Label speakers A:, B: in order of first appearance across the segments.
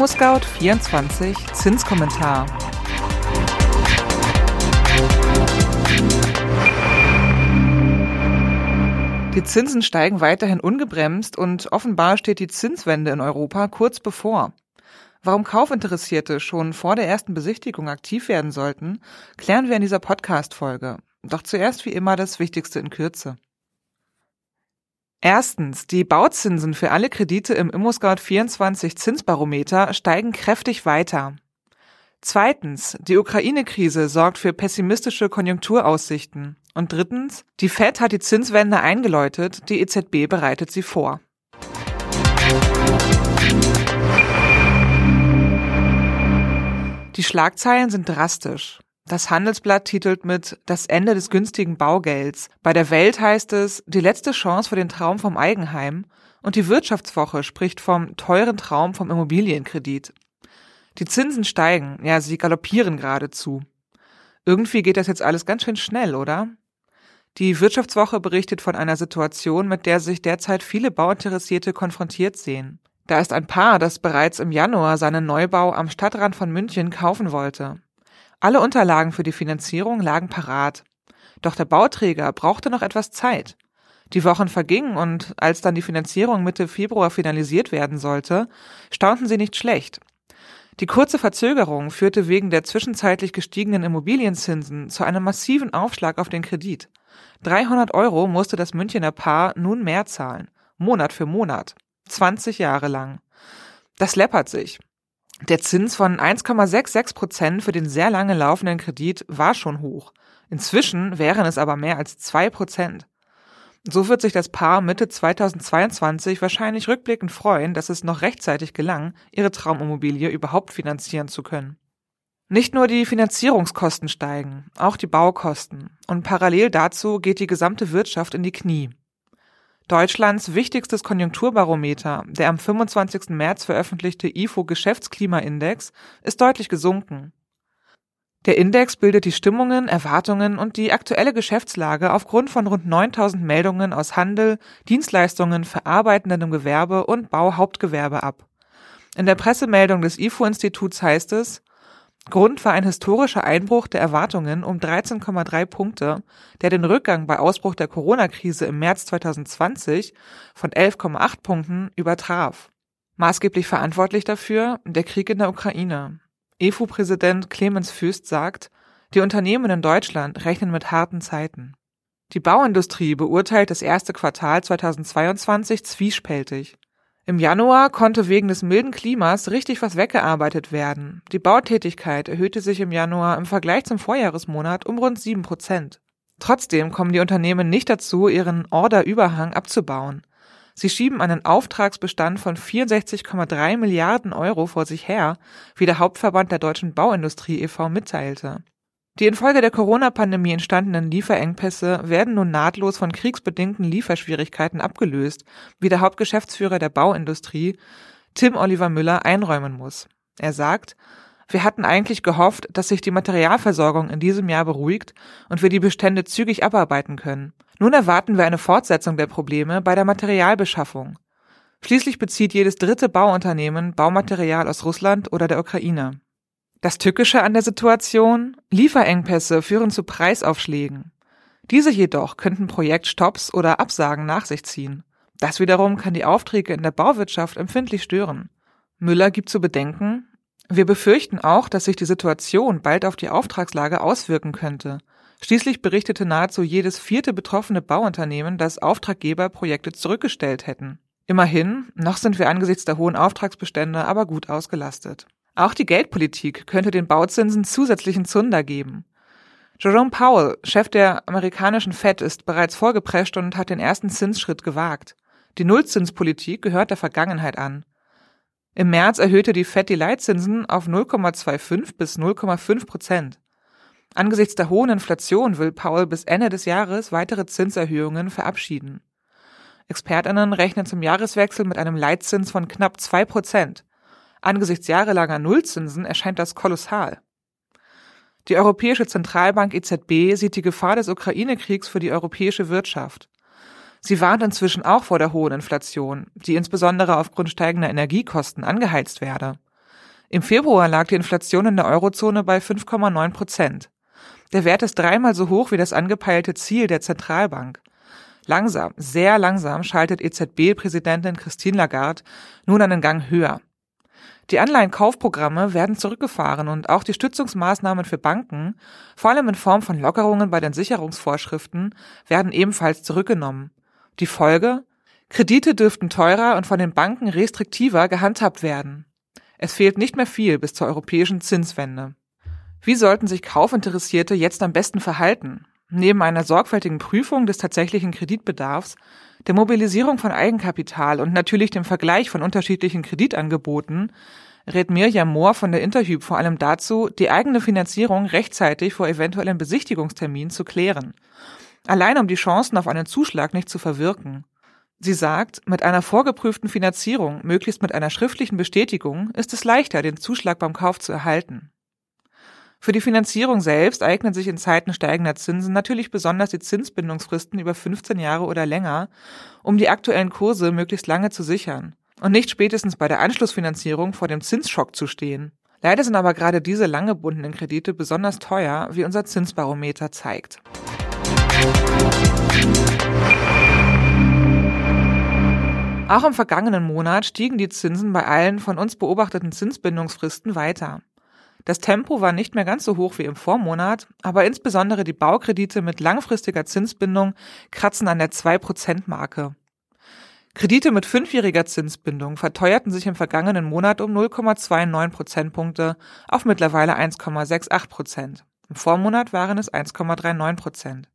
A: ImmoScout24 Zinskommentar. Die Zinsen steigen weiterhin ungebremst und offenbar steht die Zinswende in Europa kurz bevor. Warum Kaufinteressierte schon vor der ersten Besichtigung aktiv werden sollten, klären wir in dieser Podcast-Folge. Doch zuerst wie immer das Wichtigste in Kürze. Erstens, die Bauzinsen für alle Kredite im ImmoScout 24 Zinsbarometer steigen kräftig weiter. Zweitens, die Ukraine-Krise sorgt für pessimistische Konjunkturaussichten. Und drittens, die Fed hat die Zinswende eingeläutet, die EZB bereitet sie vor. Die Schlagzeilen sind drastisch. Das Handelsblatt titelt mit Das Ende des günstigen Baugelds. Bei der Welt heißt es Die letzte Chance für den Traum vom Eigenheim. Und die Wirtschaftswoche spricht vom teuren Traum vom Immobilienkredit. Die Zinsen steigen, ja, sie galoppieren geradezu. Irgendwie geht das jetzt alles ganz schön schnell, oder? Die Wirtschaftswoche berichtet von einer Situation, mit der sich derzeit viele Bauinteressierte konfrontiert sehen. Da ist ein Paar, das bereits im Januar seinen Neubau am Stadtrand von München kaufen wollte. Alle Unterlagen für die Finanzierung lagen parat. Doch der Bauträger brauchte noch etwas Zeit. Die Wochen vergingen und als dann die Finanzierung Mitte Februar finalisiert werden sollte, staunten sie nicht schlecht. Die kurze Verzögerung führte wegen der zwischenzeitlich gestiegenen Immobilienzinsen zu einem massiven Aufschlag auf den Kredit. 300 Euro musste das Münchener Paar nun mehr zahlen, Monat für Monat. 20 Jahre lang. Das läppert sich. Der Zins von 1,66 Prozent für den sehr lange laufenden Kredit war schon hoch. Inzwischen wären es aber mehr als zwei Prozent. So wird sich das Paar Mitte 2022 wahrscheinlich rückblickend freuen, dass es noch rechtzeitig gelang, ihre Traumimmobilie überhaupt finanzieren zu können. Nicht nur die Finanzierungskosten steigen, auch die Baukosten. Und parallel dazu geht die gesamte Wirtschaft in die Knie. Deutschlands wichtigstes Konjunkturbarometer, der am 25. März veröffentlichte IFO Geschäftsklimaindex, ist deutlich gesunken. Der Index bildet die Stimmungen, Erwartungen und die aktuelle Geschäftslage aufgrund von rund 9000 Meldungen aus Handel, Dienstleistungen, verarbeitendem Gewerbe und Bauhauptgewerbe ab. In der Pressemeldung des IFO-Instituts heißt es, Grund war ein historischer Einbruch der Erwartungen um 13,3 Punkte, der den Rückgang bei Ausbruch der Corona-Krise im März 2020 von 11,8 Punkten übertraf. Maßgeblich verantwortlich dafür der Krieg in der Ukraine. EFU-Präsident Clemens Fürst sagt, die Unternehmen in Deutschland rechnen mit harten Zeiten. Die Bauindustrie beurteilt das erste Quartal 2022 zwiespältig. Im Januar konnte wegen des milden Klimas richtig was weggearbeitet werden. Die Bautätigkeit erhöhte sich im Januar im Vergleich zum Vorjahresmonat um rund sieben Prozent. Trotzdem kommen die Unternehmen nicht dazu, ihren Orderüberhang abzubauen. Sie schieben einen Auftragsbestand von 64,3 Milliarden Euro vor sich her, wie der Hauptverband der deutschen Bauindustrie e.V. mitteilte. Die infolge der Corona-Pandemie entstandenen Lieferengpässe werden nun nahtlos von kriegsbedingten Lieferschwierigkeiten abgelöst, wie der Hauptgeschäftsführer der Bauindustrie, Tim Oliver Müller, einräumen muss. Er sagt, wir hatten eigentlich gehofft, dass sich die Materialversorgung in diesem Jahr beruhigt und wir die Bestände zügig abarbeiten können. Nun erwarten wir eine Fortsetzung der Probleme bei der Materialbeschaffung. Schließlich bezieht jedes dritte Bauunternehmen Baumaterial aus Russland oder der Ukraine. Das Tückische an der Situation? Lieferengpässe führen zu Preisaufschlägen. Diese jedoch könnten Projektstopps oder Absagen nach sich ziehen. Das wiederum kann die Aufträge in der Bauwirtschaft empfindlich stören. Müller gibt zu bedenken, wir befürchten auch, dass sich die Situation bald auf die Auftragslage auswirken könnte. Schließlich berichtete nahezu jedes vierte betroffene Bauunternehmen, dass Auftraggeber Projekte zurückgestellt hätten. Immerhin, noch sind wir angesichts der hohen Auftragsbestände aber gut ausgelastet. Auch die Geldpolitik könnte den Bauzinsen zusätzlichen Zunder geben. Jerome Powell, Chef der amerikanischen Fed, ist bereits vorgeprescht und hat den ersten Zinsschritt gewagt. Die Nullzinspolitik gehört der Vergangenheit an. Im März erhöhte die Fed die Leitzinsen auf 0,25 bis 0,5 Prozent. Angesichts der hohen Inflation will Powell bis Ende des Jahres weitere Zinserhöhungen verabschieden. Expertinnen rechnen zum Jahreswechsel mit einem Leitzins von knapp zwei Prozent. Angesichts jahrelanger Nullzinsen erscheint das kolossal. Die Europäische Zentralbank EZB sieht die Gefahr des Ukraine-Kriegs für die europäische Wirtschaft. Sie warnt inzwischen auch vor der hohen Inflation, die insbesondere aufgrund steigender Energiekosten angeheizt werde. Im Februar lag die Inflation in der Eurozone bei 5,9 Prozent. Der Wert ist dreimal so hoch wie das angepeilte Ziel der Zentralbank. Langsam, sehr langsam schaltet EZB-Präsidentin Christine Lagarde nun einen Gang höher. Die Anleihenkaufprogramme werden zurückgefahren und auch die Stützungsmaßnahmen für Banken, vor allem in Form von Lockerungen bei den Sicherungsvorschriften, werden ebenfalls zurückgenommen. Die Folge? Kredite dürften teurer und von den Banken restriktiver gehandhabt werden. Es fehlt nicht mehr viel bis zur europäischen Zinswende. Wie sollten sich Kaufinteressierte jetzt am besten verhalten? Neben einer sorgfältigen Prüfung des tatsächlichen Kreditbedarfs, der Mobilisierung von Eigenkapital und natürlich dem Vergleich von unterschiedlichen Kreditangeboten rät Mirjam Mohr von der Interhyp vor allem dazu, die eigene Finanzierung rechtzeitig vor eventuellen Besichtigungsterminen zu klären. Allein um die Chancen auf einen Zuschlag nicht zu verwirken. Sie sagt, mit einer vorgeprüften Finanzierung, möglichst mit einer schriftlichen Bestätigung, ist es leichter, den Zuschlag beim Kauf zu erhalten. Für die Finanzierung selbst eignen sich in Zeiten steigender Zinsen natürlich besonders die Zinsbindungsfristen über 15 Jahre oder länger, um die aktuellen Kurse möglichst lange zu sichern und nicht spätestens bei der Anschlussfinanzierung vor dem Zinsschock zu stehen. Leider sind aber gerade diese lang gebundenen Kredite besonders teuer, wie unser Zinsbarometer zeigt. Auch im vergangenen Monat stiegen die Zinsen bei allen von uns beobachteten Zinsbindungsfristen weiter. Das Tempo war nicht mehr ganz so hoch wie im Vormonat, aber insbesondere die Baukredite mit langfristiger Zinsbindung kratzen an der 2%-Marke. Kredite mit fünfjähriger Zinsbindung verteuerten sich im vergangenen Monat um 0,29 Prozentpunkte auf mittlerweile 1,68 Prozent. Im Vormonat waren es 1,39 Prozent.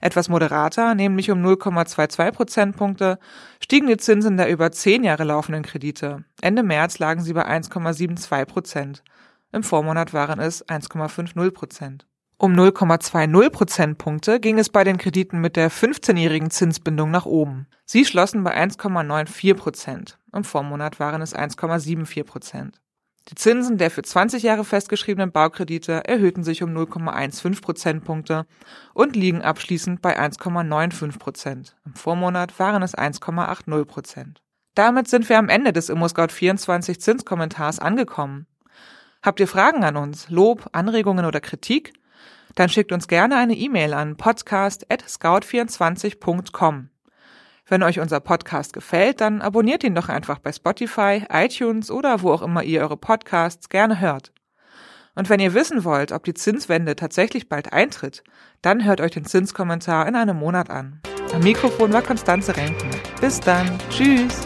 A: Etwas moderater, nämlich um 0,22 Prozentpunkte, stiegen die Zinsen der über zehn Jahre laufenden Kredite. Ende März lagen sie bei 1,72 Prozent. Im Vormonat waren es 1,50 Prozent. Um 0,20 Prozentpunkte ging es bei den Krediten mit der 15-jährigen Zinsbindung nach oben. Sie schlossen bei 1,94 Prozent. Im Vormonat waren es 1,74 Prozent. Die Zinsen der für 20 Jahre festgeschriebenen Baukredite erhöhten sich um 0,15 Prozentpunkte und liegen abschließend bei 1,95 Prozent. Im Vormonat waren es 1,80 Prozent. Damit sind wir am Ende des ImmoScout24 Zinskommentars angekommen. Habt ihr Fragen an uns, Lob, Anregungen oder Kritik? Dann schickt uns gerne eine E-Mail an podcast@scout24.com. Wenn euch unser Podcast gefällt, dann abonniert ihn doch einfach bei Spotify, iTunes oder wo auch immer ihr eure Podcasts gerne hört. Und wenn ihr wissen wollt, ob die Zinswende tatsächlich bald eintritt, dann hört euch den Zinskommentar in einem Monat an. Am Mikrofon war Konstanze Renken. Bis dann. Tschüss.